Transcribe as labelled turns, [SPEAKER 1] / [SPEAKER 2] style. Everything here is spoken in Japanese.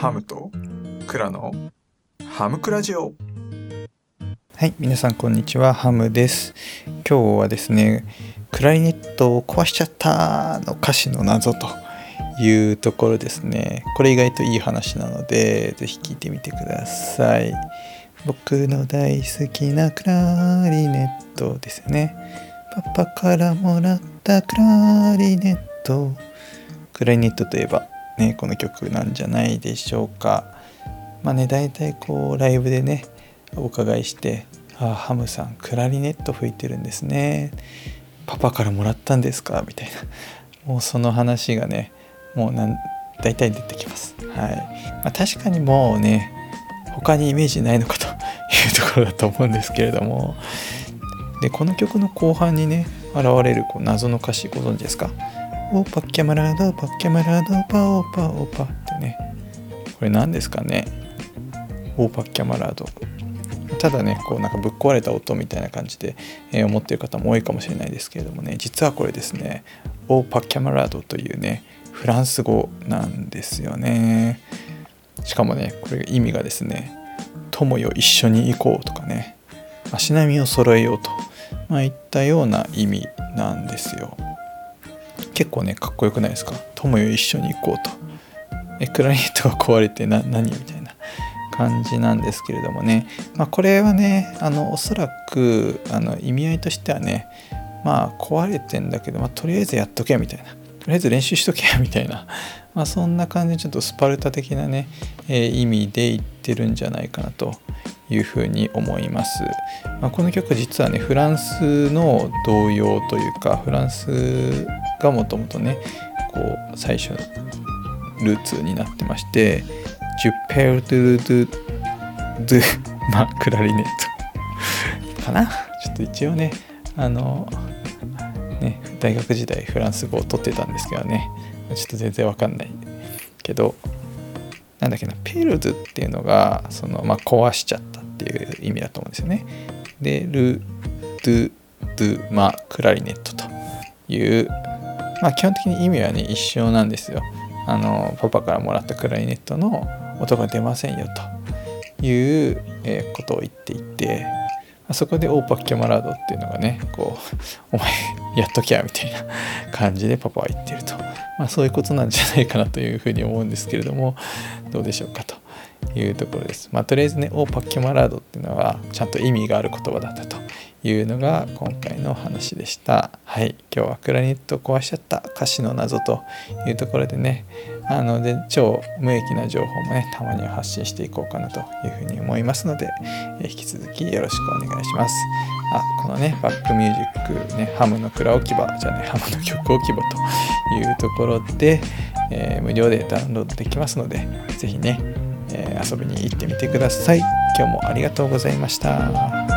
[SPEAKER 1] ハムとクラのハムクラジオ
[SPEAKER 2] はい、皆さんこんにちは、ハムです。今日はですね、クラリネットを壊しちゃったの歌詞の謎というところですね。これ意外といい話なので、ぜひ聞いてみてください。僕の大好きなクラリネットですね。パパからもらったクラリネット。クラリネットといえば、ね、この曲なんじゃないでしょうか。まあね、大体こうライブでね、お伺いして「あハムさんクラリネット吹いてるんですね。パパからもらったんですか?」みたいな。もうその話がねもうなん大体出てきます。はい、まあ、確かにもうね他にイメージないのかと いうところだと思うんですけれども。でこの曲の後半にね現れるこう謎の歌詞ご存知ですか？オーパッキャマラードパッキャマラードパオーパオーパってね。これ何ですかね？オーパッキャマラド。ただねこうなんかぶっ壊れた音みたいな感じで、えー思っている方も多いかもしれないですけれどもね。実はこれですねオーパキャマラードというねフランス語なんですよね。しかもねこれ意味がですね友よ一緒に行こうとかね。足並みを揃えようと、まあ、いったような意味なんですよ。結構ねかっこよくないですか？友よ一緒に行こうと。えクラリネットが壊れてな 何？みたいな感じなんですけれどもね、まあ、これはねあのおそらくあの意味合いとしてはねまあ壊れてんだけど、まあ、とりあえずやっとけみたいな。とりあえず練習しとけみたいな、まあ、そんな感じでちょっとスパルタ的なね、えー意味で言ってるんじゃないかなというふうに思います、まあ、この曲実はねフランスの童謡というかフランスがもともとねこう最初ルーツになってましてジュペルドゥドゥドゥまあクラリネットかな。ちょっと一応ねあのね大学時代フランス語を取ってたんですけどね。ちょっと全然わかんないけどなんだっけなペルドゥっていうのがその、まあ、壊しちゃった。っていう意味だと思うんですよね。でルドゥドゥまあクラリネットというまあ基本的に意味はね一緒なんですよ。あのパパからもらったクラリネットの音が出ませんよという、えーことを言っていてそこでオーパッキャマラードっていうのがねこうお前やっときゃみたいな感じでパパは言ってると、まあ、そういうことなんじゃないかなというふうに思うんですけれどもどうでしょうかと。いうところです。まあ、とりあえずねオーパッキマラードっていうのはちゃんと意味がある言葉だったというのが今回の話でした。はい、今日はクラリット壊しちゃった歌詞の謎というところでね、あので超無益な情報もねたまには発信していこうかなというふうに思いますので、え引き続きよろしくお願いします。あこのねバックミュージックねハムの蔵置き場じゃないハムの曲置き場というところで、えー無料でダウンロードできますのでぜひね、えー遊びに行ってみてください。今日もありがとうございました。